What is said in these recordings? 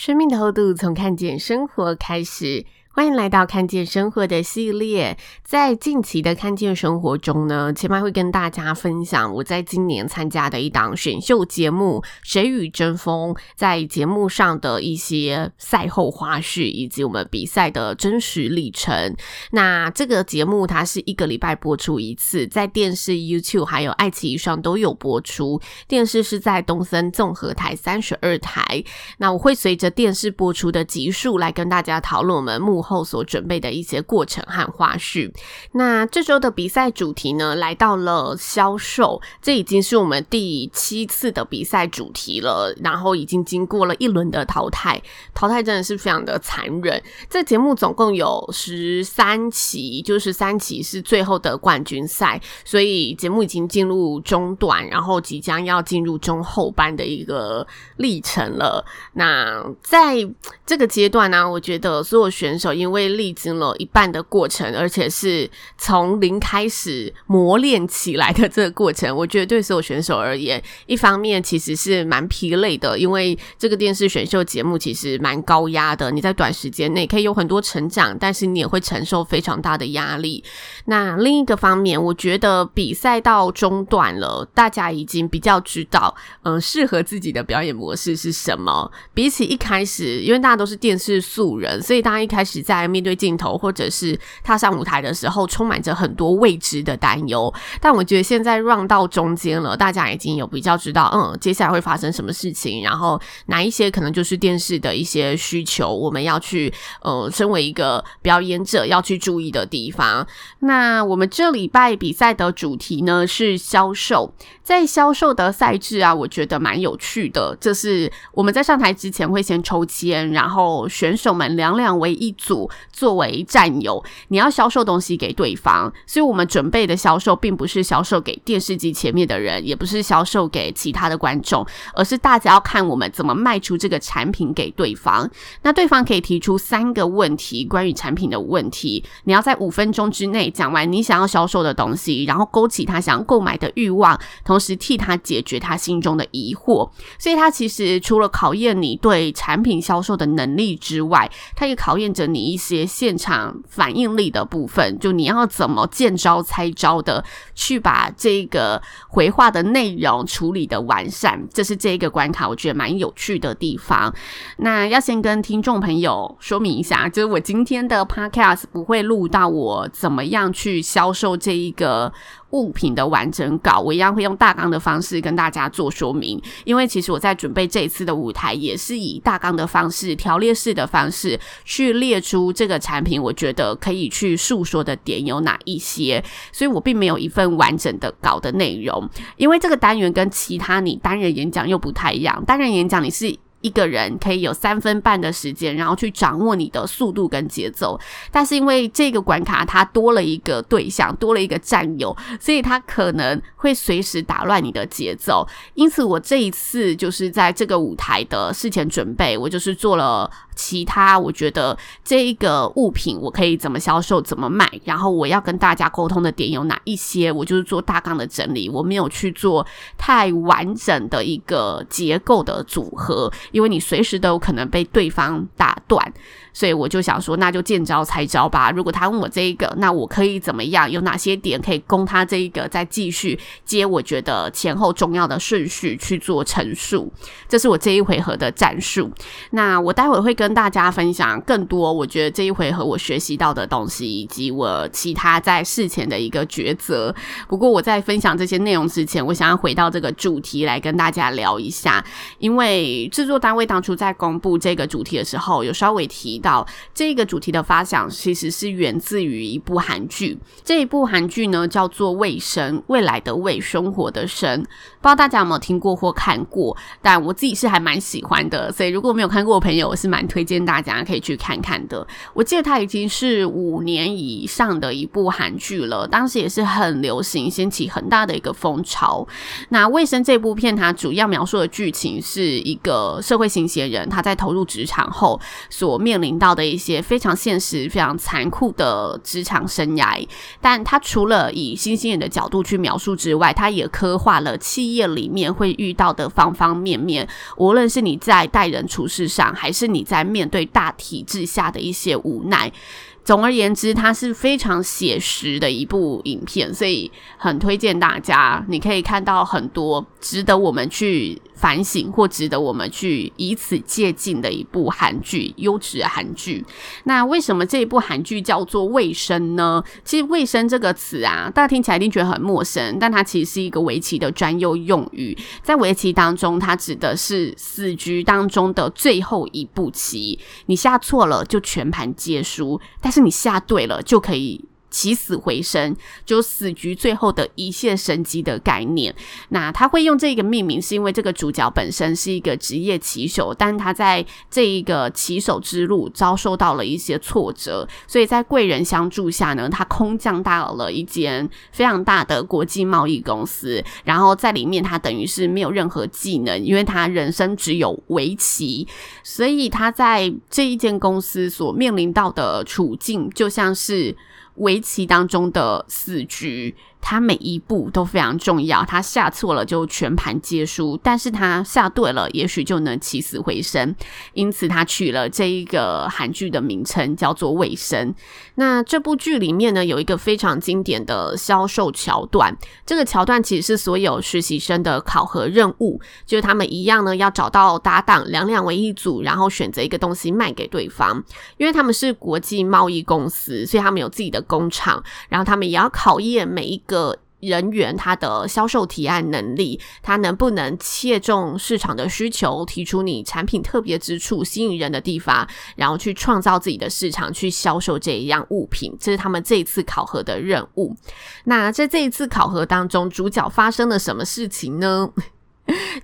生命的厚度，从看见生活开始。欢迎来到看见生活的系列。在近期的看见生活中呢，千嫚会跟大家分享我在今年参加的一档选秀节目《谁与争锋》在节目上的一些赛后花絮，以及我们比赛的真实历程。那这个节目它是一个礼拜播出一次，在电视、YouTube 还有爱奇艺上都有播出。电视是在东森综合台三十二台。那我会随着电视播出的集数来跟大家讨论我们幕后。所准备的一些过程和花絮。那这周的比赛主题呢，来到了销售，这已经是我们第七次的比赛主题了。然后已经经过了一轮的淘汰，淘汰真的是非常的残忍。这节目总共有十三期，就是三期是最后的冠军赛，所以节目已经进入中段，然后即将要进入中后班的一个历程了。那在这个阶段呢，我觉得所有选手。因为历经了一半的过程，而且是从零开始磨练起来的这个过程，我觉得对所有选手而言，一方面其实是蛮疲累的，因为这个电视选秀节目其实蛮高压的，你在短时间内可以有很多成长，但是你也会承受非常大的压力。那另一个方面，我觉得比赛到中段了，大家已经比较知道，嗯、适合自己的表演模式是什么。比起一开始，因为大家都是电视素人，所以大家一开始。在面对镜头或者是踏上舞台的时候，充满着很多未知的担忧。但我觉得现在 run 到中间了，大家已经有比较知道，嗯，接下来会发生什么事情，然后哪一些可能就是电视的一些需求，我们要去，呃，身为一个表演者要去注意的地方。那我们这礼拜比赛的主题呢是销售，在销售的赛制啊，我觉得蛮有趣的。这是我们在上台之前会先抽签，然后选手们两两为一组。组作为战友，你要销售东西给对方，所以我们准备的销售并不是销售给电视机前面的人，也不是销售给其他的观众，而是大家要看我们怎么卖出这个产品给对方。那对方可以提出三个问题，关于产品的问题，你要在五分钟之内讲完你想要销售的东西，然后勾起他想要购买的欲望，同时替他解决他心中的疑惑。所以，他其实除了考验你对产品销售的能力之外，他也考验着你。一些现场反应力的部分，就你要怎么见招拆招的去把这个回话的内容处理的完善，这是这一个关卡，我觉得蛮有趣的地方。那要先跟听众朋友说明一下，就是我今天的 podcast 不会录到我怎么样去销售这一个。物品的完整稿，我一样会用大纲的方式跟大家做说明。因为其实我在准备这一次的舞台，也是以大纲的方式、条列式的方式去列出这个产品，我觉得可以去诉说的点有哪一些。所以我并没有一份完整的稿的内容，因为这个单元跟其他你单人演讲又不太一样。单人演讲你是。一个人可以有三分半的时间，然后去掌握你的速度跟节奏。但是因为这个关卡它多了一个对象，多了一个战友，所以它可能会随时打乱你的节奏。因此，我这一次就是在这个舞台的事前准备，我就是做了。其他我觉得这一个物品我可以怎么销售、怎么卖，然后我要跟大家沟通的点有哪一些，我就是做大纲的整理，我没有去做太完整的一个结构的组合，因为你随时都有可能被对方打断。所以我就想说，那就见招拆招吧。如果他问我这一个，那我可以怎么样？有哪些点可以供他这一个再继续接？我觉得前后重要的顺序去做陈述，这是我这一回合的战术。那我待会会跟大家分享更多，我觉得这一回合我学习到的东西，以及我其他在事前的一个抉择。不过我在分享这些内容之前，我想要回到这个主题来跟大家聊一下，因为制作单位当初在公布这个主题的时候，有稍微提到。到，这个主题的发想其实是源自于一部韩剧。这一部韩剧呢叫做《卫生》，未来的卫，生活的生。不知道大家有没有听过或看过？但我自己是还蛮喜欢的，所以如果没有看过的朋友，我是蛮推荐大家可以去看看的。我记得它已经是五年以上的一部韩剧了，当时也是很流行，掀起很大的一个风潮。那《卫生》这部片，它主要描述的剧情是一个社会新鲜人，他在投入职场后所面临到的一些非常现实、非常残酷的职场生涯。但他除了以星星眼的角度去描述之外，他也刻画了企业里面会遇到的方方面面，无论是你在待人处事上，还是你在面对大体制下的一些无奈。总而言之，它是非常写实的一部影片，所以很推荐大家。你可以看到很多值得我们去反省或值得我们去以此借鉴的一部韩剧，优质韩剧。那为什么这一部韩剧叫做《卫生》呢？其实“卫生”这个词啊，大家听起来一定觉得很陌生，但它其实是一个围棋的专用用语。在围棋当中，它指的是死局当中的最后一步棋，你下错了就全盘皆输，但是是你下对了，就可以。起死回生，就死局最后的一线生机的概念。那他会用这个命名，是因为这个主角本身是一个职业棋手，但他在这一个棋手之路遭受到了一些挫折，所以在贵人相助下呢，他空降到了一间非常大的国际贸易公司。然后在里面，他等于是没有任何技能，因为他人生只有围棋，所以他在这一间公司所面临到的处境，就像是。围棋当中的死局。他每一步都非常重要，他下错了就全盘皆输，但是他下对了，也许就能起死回生。因此，他取了这一个韩剧的名称叫做《卫生》。那这部剧里面呢，有一个非常经典的销售桥段，这个桥段其实是所有实习生的考核任务，就是他们一样呢要找到搭档，两两为一组，然后选择一个东西卖给对方。因为他们是国际贸易公司，所以他们有自己的工厂，然后他们也要考验每一个人员他的销售提案能力，他能不能切中市场的需求，提出你产品特别之处、吸引人的地方，然后去创造自己的市场，去销售这一样物品。这是他们这一次考核的任务。那在这一次考核当中，主角发生了什么事情呢？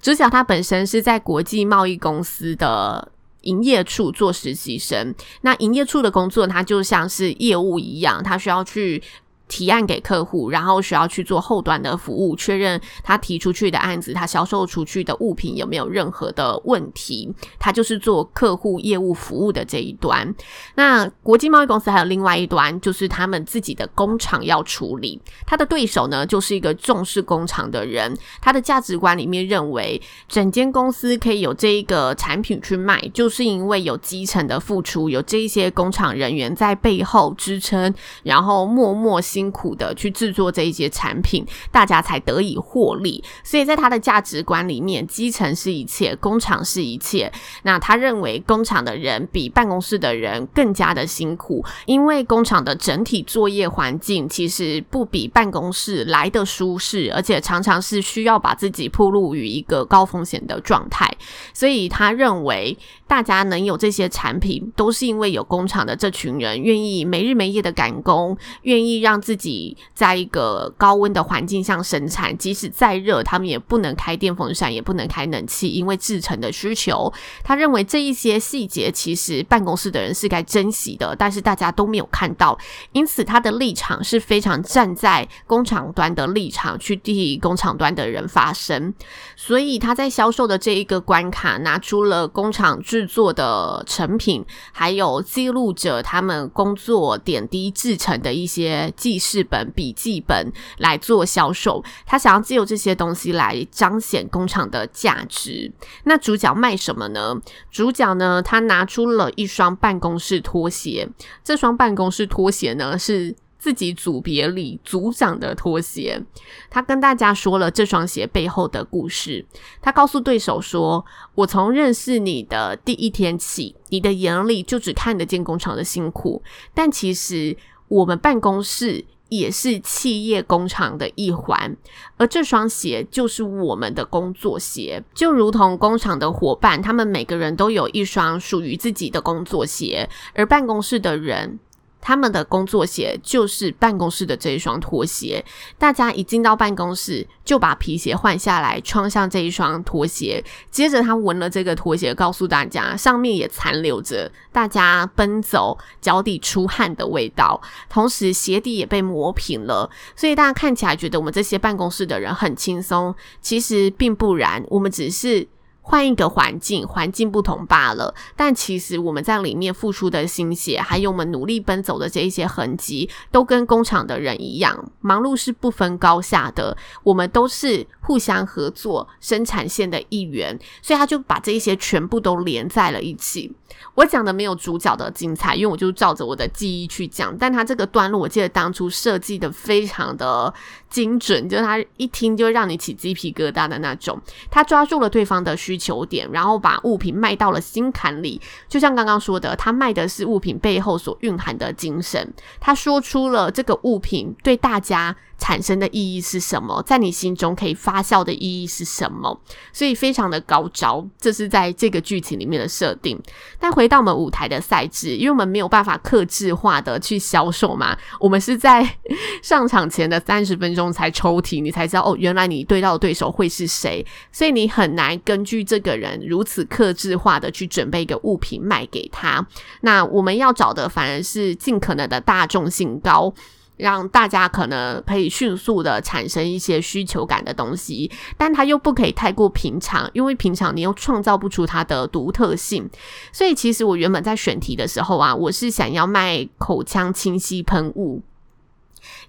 主角他本身是在国际贸易公司的营业处做实习生。那营业处的工作，它就像是业务一样，他需要去。提案给客户，然后需要去做后端的服务，确认他提出去的案子，他销售出去的物品有没有任何的问题。他就是做客户业务服务的这一端。那国际贸易公司还有另外一端，就是他们自己的工厂要处理。他的对手呢，就是一个重视工厂的人。他的价值观里面认为，整间公司可以有这一个产品去卖，就是因为有基层的付出，有这一些工厂人员在背后支撑，然后默默辛苦的去制作这一些产品，大家才得以获利。所以在他的价值观里面，基层是一切，工厂是一切。那他认为工厂的人比办公室的人更加的辛苦，因为工厂的整体作业环境其实不比办公室来得舒适，而且常常是需要把自己暴露于一个高风险的状态。所以他认为，大家能有这些产品，都是因为有工厂的这群人愿意没日没夜的赶工，愿意让。自己在一个高温的环境下生产，即使再热，他们也不能开电风扇，也不能开冷气，因为制成的需求。他认为这一些细节，其实办公室的人是该珍惜的，但是大家都没有看到。因此，他的立场是非常站在工厂端的立场，去替工厂端的人发声。所以他在销售的这一个关卡，拿出了工厂制作的成品，还有记录着他们工作点滴制成的一些记。记事本、笔记本来做销售，他想要借由这些东西来彰显工厂的价值。那主角卖什么呢？主角呢，他拿出了一双办公室拖鞋。这双办公室拖鞋呢，是自己组别里组长的拖鞋。他跟大家说了这双鞋背后的故事。他告诉对手说：“我从认识你的第一天起，你的眼里就只看得见工厂的辛苦，但其实……”我们办公室也是企业工厂的一环，而这双鞋就是我们的工作鞋，就如同工厂的伙伴，他们每个人都有一双属于自己的工作鞋，而办公室的人。他们的工作鞋就是办公室的这一双拖鞋。大家一进到办公室，就把皮鞋换下来，穿上这一双拖鞋。接着他闻了这个拖鞋，告诉大家上面也残留着大家奔走脚底出汗的味道，同时鞋底也被磨平了。所以大家看起来觉得我们这些办公室的人很轻松，其实并不然，我们只是。换一个环境，环境不同罢了。但其实我们在里面付出的心血，还有我们努力奔走的这一些痕迹，都跟工厂的人一样，忙碌是不分高下的。我们都是互相合作生产线的一员，所以他就把这一些全部都连在了一起。我讲的没有主角的精彩，因为我就照着我的记忆去讲。但他这个段落，我记得当初设计的非常的精准，就是他一听就让你起鸡皮疙瘩的那种。他抓住了对方的需求点，然后把物品卖到了心坎里。就像刚刚说的，他卖的是物品背后所蕴含的精神。他说出了这个物品对大家产生的意义是什么，在你心中可以发酵的意义是什么，所以非常的高招。这是在这个剧情里面的设定。但回到我们舞台的赛制，因为我们没有办法克制化的去销售嘛，我们是在上场前的三十分钟才抽题，你才知道哦，原来你对到的对手会是谁，所以你很难根据这个人如此克制化的去准备一个物品卖给他。那我们要找的反而是尽可能的大众性高。让大家可能可以迅速的产生一些需求感的东西，但它又不可以太过平常，因为平常你又创造不出它的独特性。所以，其实我原本在选题的时候啊，我是想要卖口腔清晰喷雾。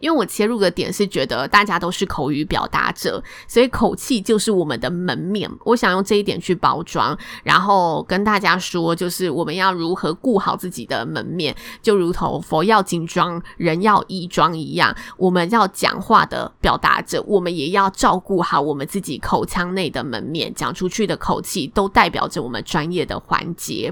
因为我切入的点是觉得大家都是口语表达者，所以口气就是我们的门面。我想用这一点去包装，然后跟大家说，就是我们要如何顾好自己的门面，就如同佛要金装，人要衣装一样。我们要讲话的表达者，我们也要照顾好我们自己口腔内的门面，讲出去的口气都代表着我们专业的环节。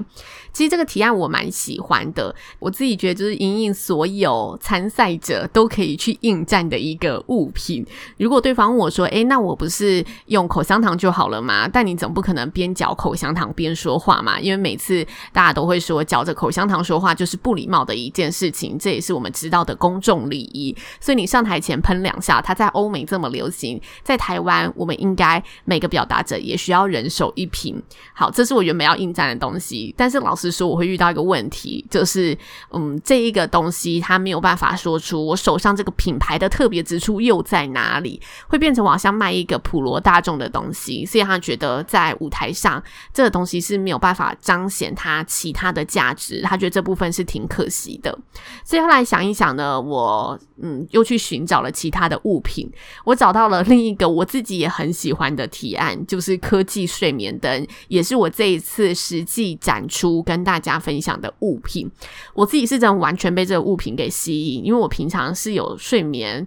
其实这个提案我蛮喜欢的，我自己觉得就是莹莹所有参赛者都可以去应战的一个物品。如果对方问我说：“诶，那我不是用口香糖就好了吗？”但你总不可能边嚼口香糖边说话嘛，因为每次大家都会说嚼着口香糖说话就是不礼貌的一件事情，这也是我们知道的公众礼仪。所以你上台前喷两下，它在欧美这么流行，在台湾我们应该每个表达者也需要人手一瓶。好，这是我原本要应战的东西，但是老实。说我会遇到一个问题，就是嗯，这一个东西它没有办法说出我手上这个品牌的特别之处又在哪里，会变成我好像卖一个普罗大众的东西，所以他觉得在舞台上这个东西是没有办法彰显它其他的价值，他觉得这部分是挺可惜的。所以后来想一想呢，我嗯又去寻找了其他的物品，我找到了另一个我自己也很喜欢的提案，就是科技睡眠灯，也是我这一次实际展出跟跟大家分享的物品，我自己是真的完全被这个物品给吸引，因为我平常是有睡眠。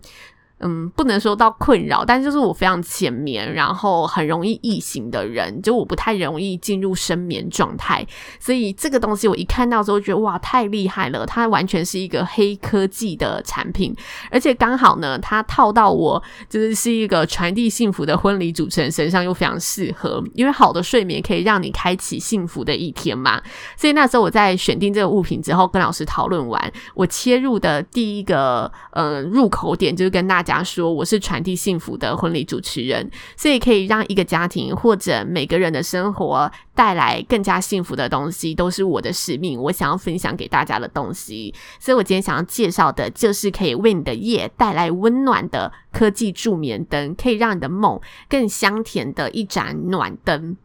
嗯，不能说到困扰，但就是我非常浅眠，然后很容易易醒的人，就我不太容易进入深眠状态，所以这个东西我一看到之后觉得哇，太厉害了，它完全是一个黑科技的产品，而且刚好呢，它套到我就是是一个传递幸福的婚礼主持人身上又非常适合，因为好的睡眠可以让你开启幸福的一天嘛，所以那时候我在选定这个物品之后，跟老师讨论完，我切入的第一个呃入口点就是跟大家。说我是传递幸福的婚礼主持人，所以可以让一个家庭或者每个人的生活带来更加幸福的东西，都是我的使命。我想要分享给大家的东西，所以我今天想要介绍的就是可以为你的夜带来温暖的科技助眠灯，可以让你的梦更香甜的一盏暖灯。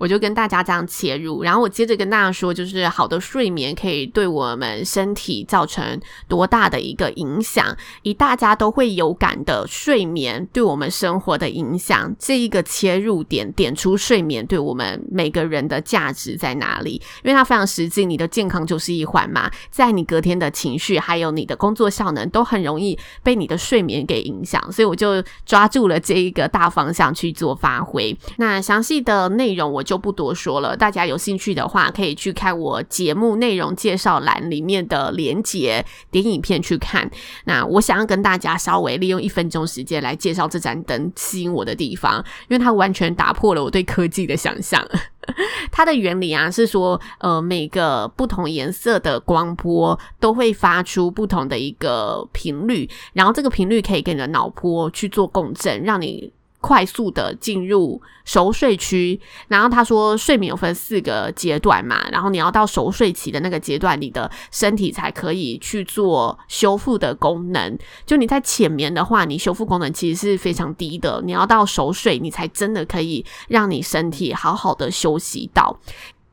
我就跟大家这样切入，然后我接着跟大家说，就是好的睡眠可以对我们身体造成多大的一个影响，以大家都会有感的睡眠对我们生活的影响，这一个切入点点出睡眠对我们每个人的价值在哪里？因为它非常实际，你的健康就是一环嘛，在你隔天的情绪还有你的工作效能都很容易被你的睡眠给影响，所以我就抓住了这一个大方向去做发挥。那详细的内容我。就不多说了。大家有兴趣的话，可以去看我节目内容介绍栏里面的连结，点影片去看。那我想要跟大家稍微利用一分钟时间来介绍这盏灯吸引我的地方，因为它完全打破了我对科技的想象。它的原理啊是说，呃，每个不同颜色的光波都会发出不同的一个频率，然后这个频率可以跟你的脑波去做共振，让你。快速的进入熟睡区，然后他说睡眠有分四个阶段嘛，然后你要到熟睡期的那个阶段，你的身体才可以去做修复的功能。就你在浅眠的话，你修复功能其实是非常低的，你要到熟睡，你才真的可以让你身体好好的休息到。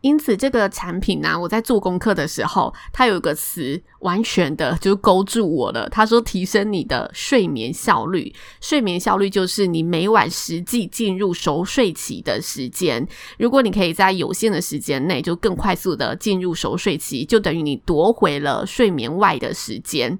因此，这个产品呢、我在做功课的时候，它有一个词。完全的就勾住我了。他说，提升你的睡眠效率，睡眠效率就是你每晚实际进入熟睡期的时间。如果你可以在有限的时间内就更快速的进入熟睡期，就等于你夺回了睡眠外的时间。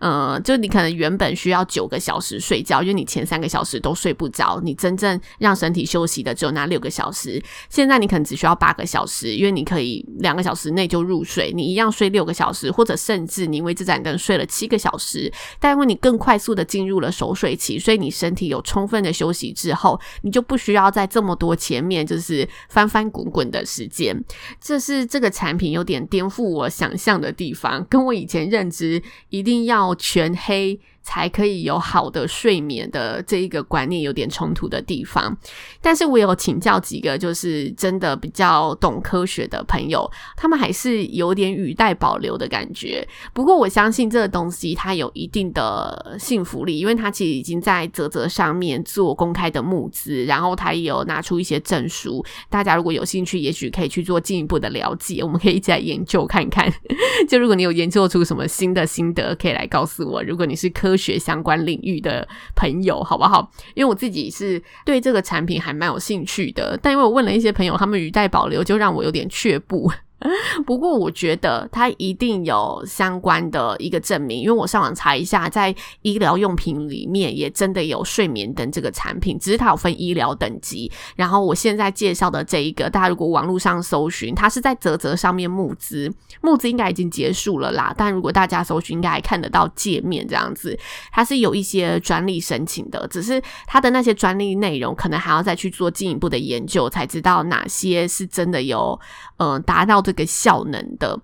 呃，就你可能原本需要九个小时睡觉，因为你前三个小时都睡不着，你真正让身体休息的只有那六个小时。现在你可能只需要八个小时，因为你可以两个小时内就入睡，你一样睡六个小时，或者是。甚至你因为这盏灯睡了七个小时，但因为你更快速的进入了熟睡期，所以你身体有充分的休息之后，你就不需要在这么多前面就是翻翻滚滚的时间。这是这个产品有点颠覆我想象的地方，跟我以前认知一定要全黑。才可以有好的睡眠的这一个观念有点冲突的地方，但是我有请教几个就是真的比较懂科学的朋友，他们还是有点语带保留的感觉。不过我相信这个东西它有一定的信服力，因为它其实已经在泽泽上面做公开的募资，然后它也有拿出一些证书。大家如果有兴趣，也许可以去做进一步的了解，我们可以一起来研究看看。就如果你有研究出什么新的心得，可以来告诉我。如果你是科科学相关领域的朋友，好不好？因为我自己是对这个产品还蛮有兴趣的，但因为我问了一些朋友，他们语带保留，就让我有点却步。不过我觉得它一定有相关的一个证明，因为我上网查一下，在医疗用品里面也真的有睡眠灯这个产品，只是它有分医疗等级。然后我现在介绍的这一个，大家如果网络上搜寻，它是在泽泽上面募资，募资应该已经结束了啦。但如果大家搜寻，应该还看得到界面这样子，它是有一些专利申请的，只是它的那些专利内容可能还要再去做进一步的研究，才知道哪些是真的有嗯达到这个效能的。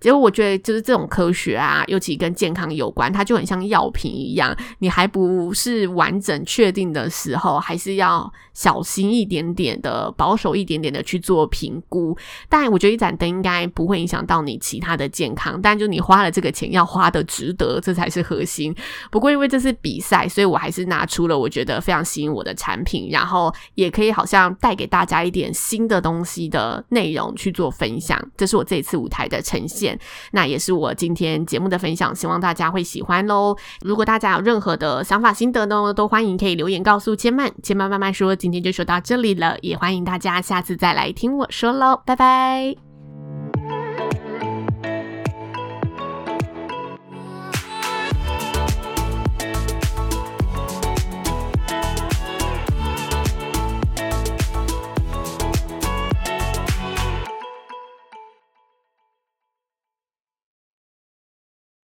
结果我觉得就是这种科学啊，尤其跟健康有关，它就很像药品一样，你还不是完整确定的时候，还是要小心一点点的、保守一点点的去做评估。但我觉得一盏灯应该不会影响到你其他的健康，但就你花了这个钱要花的值得，这才是核心。不过因为这是比赛，所以我还是拿出了我觉得非常吸引我的产品，然后也可以好像带给大家一点新的东西的内容去做分享。这是我这次舞台的呈现。那也是我今天节目的分享，希望大家会喜欢喽。如果大家有任何的想法心得呢，都欢迎可以留言告诉千曼，千曼慢慢说。今天就说到这里了，也欢迎大家下次再来听我说喽，拜拜。